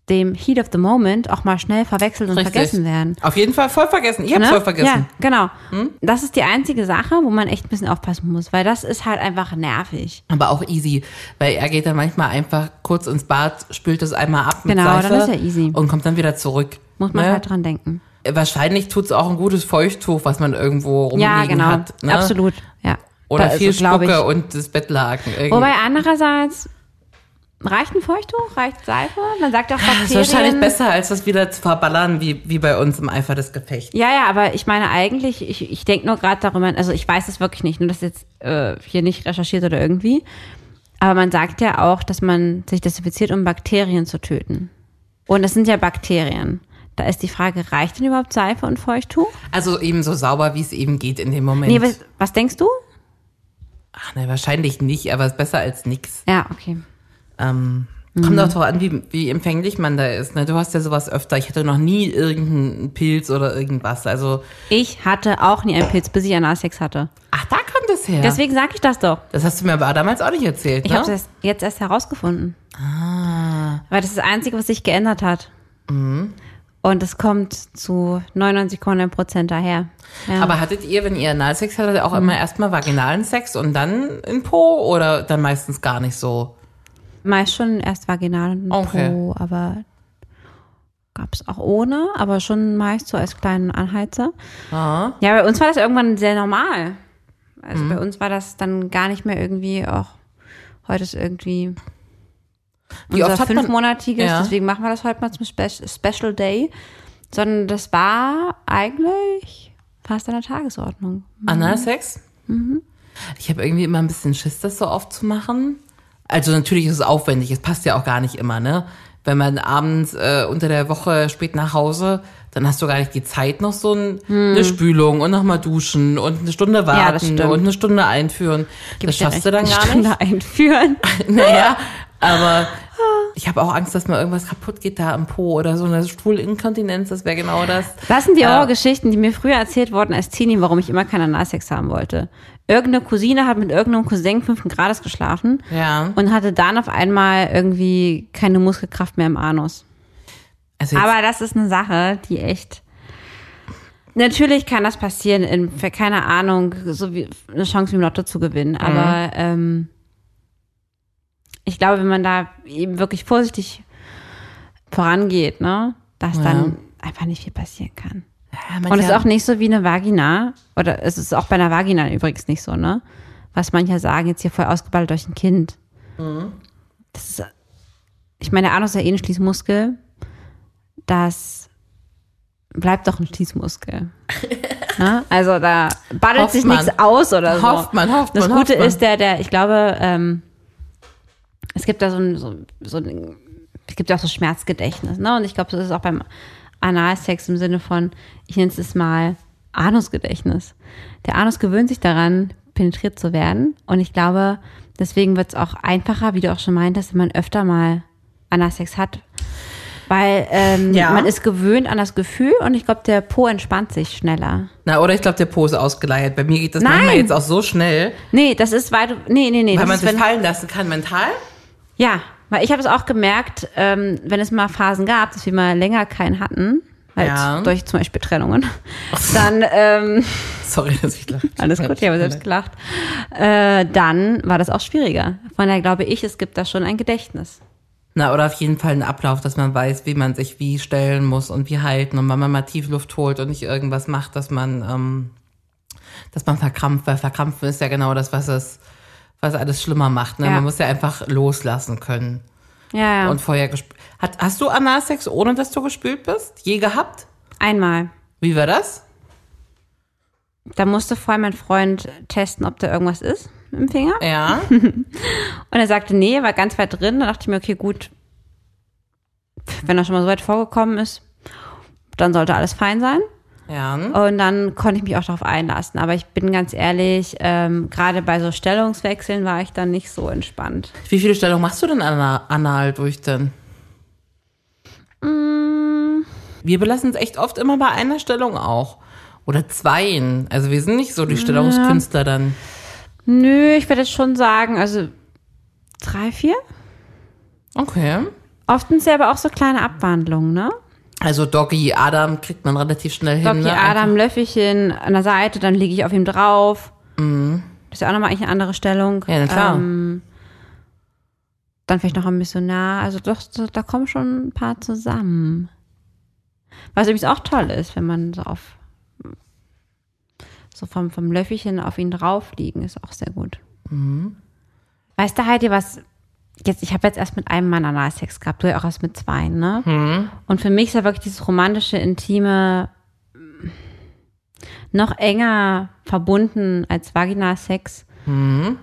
dem Heat of the Moment auch mal schnell verwechselt und Richtig. vergessen werden. Auf jeden Fall voll vergessen. Ich hab's Ne? voll vergessen. Hm? Ja, genau. Das ist die einzige Sache, wo man echt ein bisschen aufpassen muss, weil das ist halt einfach nervig. Aber auch easy, weil er geht dann manchmal einfach kurz ins Bad, spült es einmal ab mit Genau, Seife dann ist ja easy. und kommt dann wieder zurück. Muss man Ne? halt dran denken. Wahrscheinlich tut's auch ein gutes Feuchttuch, was man irgendwo rumliegen Ja, genau. hat. Ne? Absolut. Ja. Oder Da ist viel es, glaub Spucke und das Bettlaken. Irgendwie. Wobei andererseits reicht ein Feuchttuch, reicht Seife. Man sagt auch das Bakterien. ist wahrscheinlich besser, als das wieder zu verballern, wie, wie bei uns im Eifer des Gefechts. Ja, ja, aber ich meine eigentlich, ich, ich denke nur gerade darüber, also ich weiß es wirklich nicht, nur das jetzt äh, hier nicht recherchiert oder irgendwie. Aber man sagt ja auch, dass man sich desinfiziert, um Bakterien zu töten. Und es sind ja Bakterien. Da ist die Frage, reicht denn überhaupt Seife und Feuchttuch? Also eben so sauber, wie es eben geht in dem Moment. Nee, was, was denkst du? Ach ne, wahrscheinlich nicht, aber es ist besser als nix. Ja, okay. Ähm, Mhm. Kommt auch drauf an, wie, wie empfänglich man da ist. Ne? Du hast ja sowas öfter. Ich hatte noch nie irgendeinen Pilz oder irgendwas. Also, Ich hatte auch nie einen Pilz, bis ich Analsex hatte. ach, da kommt es her. Deswegen sage ich das doch. das hast du mir aber damals auch nicht erzählt, Ich ne? habe das jetzt erst herausgefunden. Ah. Weil das ist das Einzige, was sich geändert hat. Mhm. Und es kommt zu 99,9 Prozent daher. Ja. Aber hattet ihr, wenn ihr Analsex hattet, auch immer erstmal vaginalen Sex und dann in Po oder dann meistens gar nicht so? Meist schon erst vaginal und Okay. Po, aber gab es auch ohne, aber schon meist so als kleinen Anheizer. Ah. Ja, bei uns war das irgendwann sehr normal. Also Mhm. bei uns war das dann gar nicht mehr irgendwie auch, heute ist irgendwie Wie unser fünfmonatiges, Ja. deswegen machen wir das heute mal zum Spe Special Day. Sondern das war eigentlich fast an der Tagesordnung. Analsex? Mhm. Ich habe irgendwie immer ein bisschen Schiss, das so oft zu machen. Also natürlich ist es aufwendig, es passt ja auch gar nicht immer, ne? Wenn man abends äh, unter der Woche spät nach Hause, dann hast du gar nicht die Zeit, noch so ein, eine Spülung und nochmal duschen und eine Stunde Hm. Ja, warten stimmt. und eine Stunde einführen. Gib das schaffst du dann eine gar Stunde nicht. einführen. Naja, aber ich habe auch Angst, dass mal irgendwas kaputt geht da im Po oder so eine Stuhlinkontinenz, das wäre genau das. Das sind die Ja. Horrorgeschichten, die mir früher erzählt wurden als Teenie, warum ich immer keinen Analsex haben wollte. Irgendeine Cousine hat mit irgendeinem Cousin fünften Grades geschlafen Ja. und hatte dann auf einmal irgendwie keine Muskelkraft mehr im Anus. Also Aber das ist eine Sache, die echt. Natürlich kann das passieren, in, für keine Ahnung, so wie eine Chance wie im Lotto zu gewinnen. Mhm. Aber ähm, ich glaube, wenn man da eben wirklich vorsichtig vorangeht, ne, dass dann einfach nicht viel passieren kann. Ja, Und es ist auch nicht so wie eine Vagina, oder es ist auch bei einer Vagina übrigens nicht so, ne? Was manche sagen, jetzt hier voll ausgeballt durch ein Kind. Mhm. Das ist, ich meine, der Anus ist ja eh ein Schließmuskel. Das bleibt doch ein Schließmuskel. ne? Also da baddelt Hofft sich man. nichts aus oder so. Hofft man, hofft Das man, Gute hofft man. ist, der, der, ich glaube, ähm, es gibt da so ein, so, so ein, es gibt ja auch so Schmerzgedächtnis, ne? Und ich glaube, das ist auch beim Analsex im Sinne von, ich nenne es mal Anusgedächtnis. Der Anus gewöhnt sich daran, penetriert zu werden. Und ich glaube, deswegen wird es auch einfacher, wie du auch schon meintest, wenn man öfter mal Analsex hat. Weil ähm, Ja. man ist gewöhnt an das Gefühl und ich glaube, der Po entspannt sich schneller. Na, oder ich glaube, der Po ist ausgeleiert. Bei mir geht das Nein. manchmal jetzt auch so schnell, Nee, das ist, weil du, nee, nee, nee. weil man ist, sich fallen lassen kann mental. Ja, weil ich habe es auch gemerkt, ähm, wenn es mal Phasen gab, dass wir mal länger keinen hatten, halt Ja. durch zum Beispiel Trennungen, dann, ähm, Sorry, dass ich lache. alles gut, ich habe selbst gelacht, äh, dann war das auch schwieriger. Von daher glaube ich, es gibt da schon ein Gedächtnis. Na, oder auf jeden Fall einen Ablauf, dass man weiß, wie man sich wie stellen muss und wie halten und wann man mal Tiefluft holt und nicht irgendwas macht, dass man, ähm, dass man verkrampft, weil verkrampfen ist ja genau das, was es, was alles schlimmer macht. Ne? Ja. Man muss ja einfach loslassen können. Ja, ja. Und vorher gespült. Hast du Analsex, ohne dass du gespült bist? Je gehabt? einmal. Wie war das? Da musste vorher mein Freund testen, ob da irgendwas ist im Finger. Ja. Und er sagte, nee, war ganz weit drin. Dann dachte ich mir, okay, gut, wenn er schon mal so weit vorgekommen ist, dann sollte alles fein sein. Ja. Und dann konnte ich mich auch darauf einlassen. Aber ich bin ganz ehrlich, ähm, gerade bei so Stellungswechseln war ich dann nicht so entspannt. Wie viele Stellungen machst du denn ana- anal durch denn? Mm. Wir belassen es echt oft immer bei einer Stellung auch. Oder zweien. Also wir sind nicht so die Stellungskünstler dann. Nö, ich werde jetzt schon sagen, also drei, vier. Okay. Oft sind es ja aber auch so kleine Abwandlungen, ne? Also Doggy Adam kriegt man relativ schnell hin. Doggy ne? Adam, Löffelchen an der Seite, dann liege ich auf ihm drauf. Das ist ja auch nochmal eigentlich eine andere Stellung. Mhm. Ja, na klar. Ähm, dann vielleicht noch ein Missionar. Also doch, da kommen schon ein paar zusammen. Was übrigens auch toll ist, wenn man so auf so vom, vom Löffelchen auf ihn drauf liegen, ist auch sehr gut. Mhm. Weißt du, Heidi, was jetzt, ich habe jetzt erst mit einem Mann Analsex gehabt, du ja auch erst mit zwei, ne? Mhm. Und für mich ist ja wirklich dieses romantische, intime noch enger verbunden als Vaginalsex. Mhm.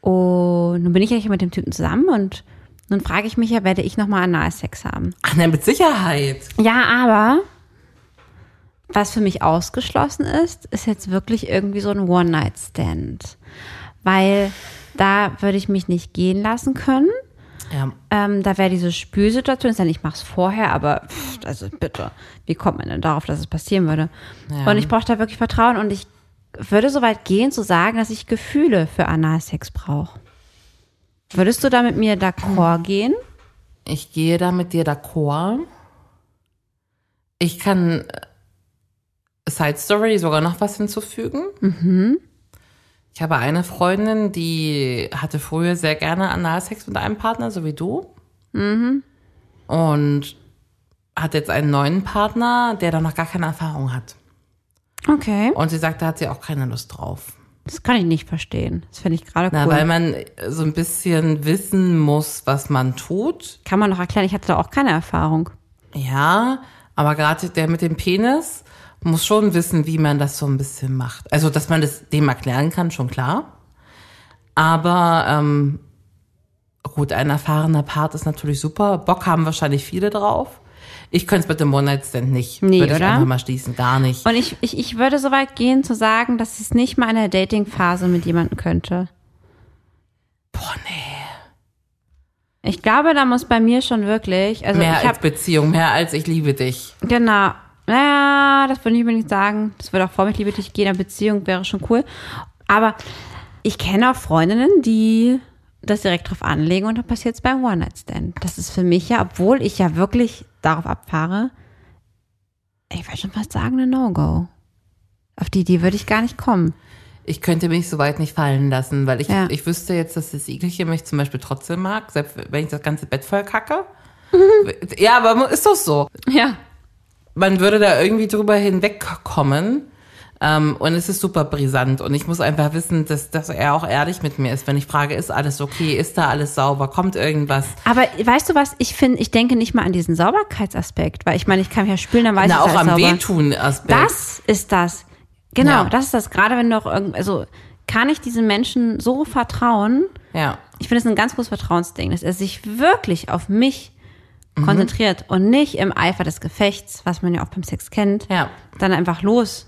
Und nun bin ich ja mit dem Typen zusammen und nun frage ich mich ja, werde ich nochmal Analsex haben? Ach nein, mit Sicherheit. Ja, aber was für mich ausgeschlossen ist, ist jetzt wirklich irgendwie so ein One-Night-Stand. Weil da würde ich mich nicht gehen lassen können. Ja. Ähm, da wäre diese Spülsituation, ist ja nicht, ich mach's vorher, aber pff, also bitte, wie kommt man denn darauf, dass es passieren würde? Ja. Und ich brauche da wirklich Vertrauen und ich würde so weit gehen zu sagen, dass ich Gefühle für Analsex brauche. Würdest du da mit mir d'accord gehen? Ich gehe da mit dir d'accord. Ich kann äh, Side Story sogar noch was hinzufügen. Mhm. Ich habe eine Freundin, die hatte früher sehr gerne Analsex mit einem Partner, so wie du. Mhm. Und hat jetzt einen neuen Partner, der da noch gar keine Erfahrung hat. Okay. Und sie sagt, da hat sie auch keine Lust drauf. Das kann ich nicht verstehen. Das finde ich gerade Na, cool. weil man so ein bisschen wissen muss, was man tut. kann man noch erklären, ich hatte da auch keine Erfahrung. Ja, aber gerade der mit dem Penis muss schon wissen, wie man das so ein bisschen macht. Also, dass man das dem erklären kann, schon klar. Aber ähm, gut, ein erfahrener Part ist natürlich super. Bock haben wahrscheinlich viele drauf. Ich könnte es mit dem One-Night-Stand nicht. Nee, Würde ich oder? einfach mal schließen, gar nicht. Und ich, ich, ich würde so weit gehen zu sagen, dass ich es nicht mal in der Dating-Phase mit jemandem könnte. Boah, nee. Ich glaube, da muss bei mir schon wirklich, also mehr ich als habe Beziehung, mehr als ich liebe dich. Genau. Naja, das würde ich unbedingt sagen. Das würde auch vor mich liebe dich gehen. Eine Beziehung wäre schon cool. Aber ich kenne auch Freundinnen, die das direkt drauf anlegen und dann passiert es beim One-Night-Stand. Das ist für mich ja, obwohl ich ja wirklich darauf abfahre, ich würde schon fast sagen, eine No-Go. Auf die Idee würde ich gar nicht kommen. Ich könnte mich so weit nicht fallen lassen, weil ich, Ja. ich wüsste jetzt, dass das Igelchen mich zum Beispiel trotzdem mag, selbst wenn ich das ganze Bett voll kacke. ja, aber ist doch so. Ja. Man würde da irgendwie drüber hinwegkommen. Ähm, und es ist super brisant. Und ich muss einfach wissen, dass, dass er auch ehrlich mit mir ist. Wenn ich frage, ist alles okay? Ist da alles sauber? Kommt irgendwas? Aber weißt du was? Ich finde, ich denke nicht mal an diesen Sauberkeitsaspekt, weil ich meine, ich kann mich ja spülen, dann weiß Na, ich, auch am sauber. Wehtun-Aspekt. Das ist das. Genau, Ja. das ist das. Gerade wenn doch irgend, also kann ich diesen Menschen so vertrauen? Ja. Ich finde es ein ganz großes Vertrauensding, dass er sich wirklich auf mich Mhm. konzentriert und nicht im Eifer des Gefechts, was man ja auch beim Sex kennt, Ja. dann einfach los.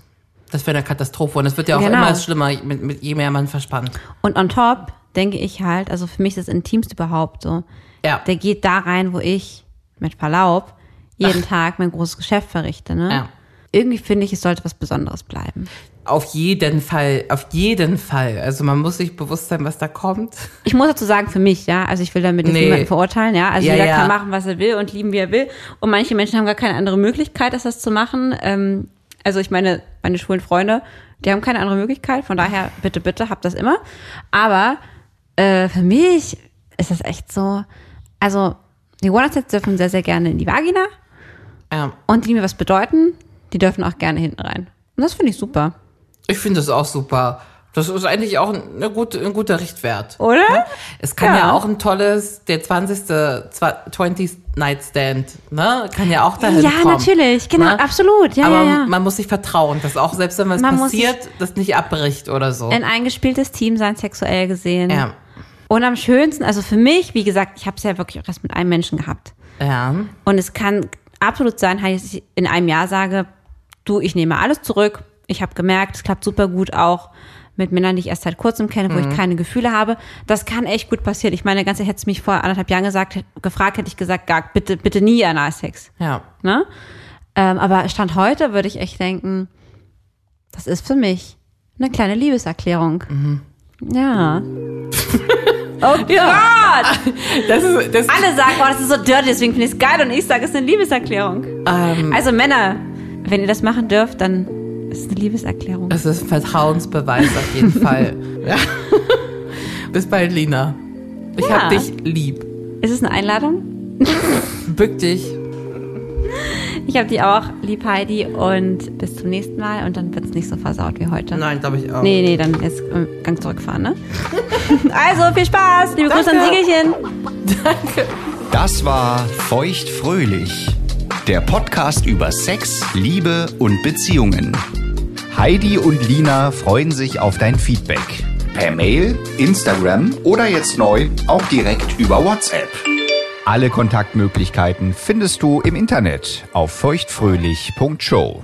Das wäre eine Katastrophe. Und es wird ja auch Genau. immer schlimmer, mit, mit, je mehr man verspannt. Und on top denke ich halt, also für mich ist das Intimste überhaupt so. Ja. Der geht da rein, wo ich, mit Verlaub, jeden Tag mein großes Geschäft verrichte. Ne? Ja. Irgendwie finde ich, es sollte was Besonderes bleiben. Auf jeden Fall, auf jeden Fall. Also man muss sich bewusst sein, was da kommt. Ich muss dazu sagen, für mich, ja, also ich will damit jetzt Nee. niemanden verurteilen, ja. Also Ja, jeder ja. kann machen, was er will und lieben, wie er will. Und manche Menschen haben gar keine andere Möglichkeit, als das zu machen. Ähm, also ich meine, meine schwulen Freunde, die haben keine andere Möglichkeit. Von daher, bitte, bitte, habt das immer. Aber äh, für mich ist das echt so, also die One-Night-Sets dürfen sehr, sehr gerne in die Vagina Ja. und die mir was bedeuten, die dürfen auch gerne hinten rein. Und das finde ich super. Ich finde das auch super. Das ist eigentlich auch eine gute, ein guter Richtwert. Oder? Es kann ja. Ja. auch ein tolles, der 20. zwa- 20th Night Stand, ne? Kann ja auch dahin Ja, kommen. natürlich, genau, ne? absolut. Ja, Aber ja, ja. man muss sich vertrauen, dass auch selbst wenn was Man passiert, das nicht abbricht oder so. Ein eingespieltes Team sein, sexuell gesehen. Ja. Und am schönsten, also für mich, wie gesagt, ich habe es ja wirklich auch erst mit einem Menschen gehabt. Ja. Und es kann absolut sein, dass ich in einem Jahr sage, du, ich nehme alles zurück. Ich habe gemerkt, es klappt super gut auch mit Männern, die ich erst seit kurzem kenne, wo Mhm. ich keine Gefühle habe. Das kann echt gut passieren. Ich meine, ganz ehrlich, hättest du mich vor anderthalb Jahren gesagt, gefragt, hätte ich gesagt, gar, bitte, bitte nie Analsex. Ja. Ne? Ähm, aber Stand heute würde ich echt denken, das ist für mich eine kleine Liebeserklärung. Mhm. Ja. Oh Ja. Gott! Das ist, das, Alle sagen, oh, das ist so dirty, deswegen finde ich es geil und ich sage, es ist eine Liebeserklärung. ähm, Also Männer, wenn ihr das machen dürft, dann ist es eine Liebeserklärung. das ist ein Vertrauensbeweis auf jeden Fall. Ja. Bis bald, Lina. Ich Ja. hab dich lieb. Ist es eine Einladung? Bück dich. Ich habe die auch, lieb Heidi, und bis zum nächsten Mal und dann wird es nicht so versaut wie heute. Nein, glaube ich auch. Nee, nee, dann jetzt äh, Gang zurückfahren, ne? also, viel Spaß, liebe Grüße an Danke. Siegelchen. Das war Feuchtfröhlich, der Podcast über Sex, Liebe und Beziehungen. Heidi und Lina freuen sich auf dein Feedback. Per Mail, Instagram oder jetzt neu auch direkt über WhatsApp. Alle Kontaktmöglichkeiten findest du im Internet auf feuchtfröhlich.show.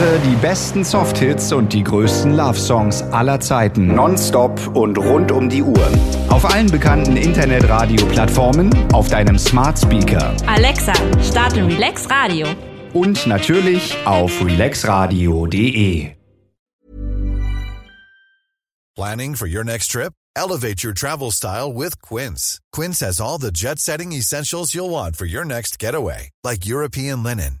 Höre die besten Softhits und die größten Love Songs aller Zeiten nonstop und rund um die Uhr. Auf allen bekannten Internetradio-Plattformen, auf deinem Smart Speaker Alexa, starte Relax Radio. und natürlich auf relaxradio.de. Planning for your next trip? Elevate your travel style with Quince. Quince has all the jet setting essentials you'll want for your next getaway, like European linen,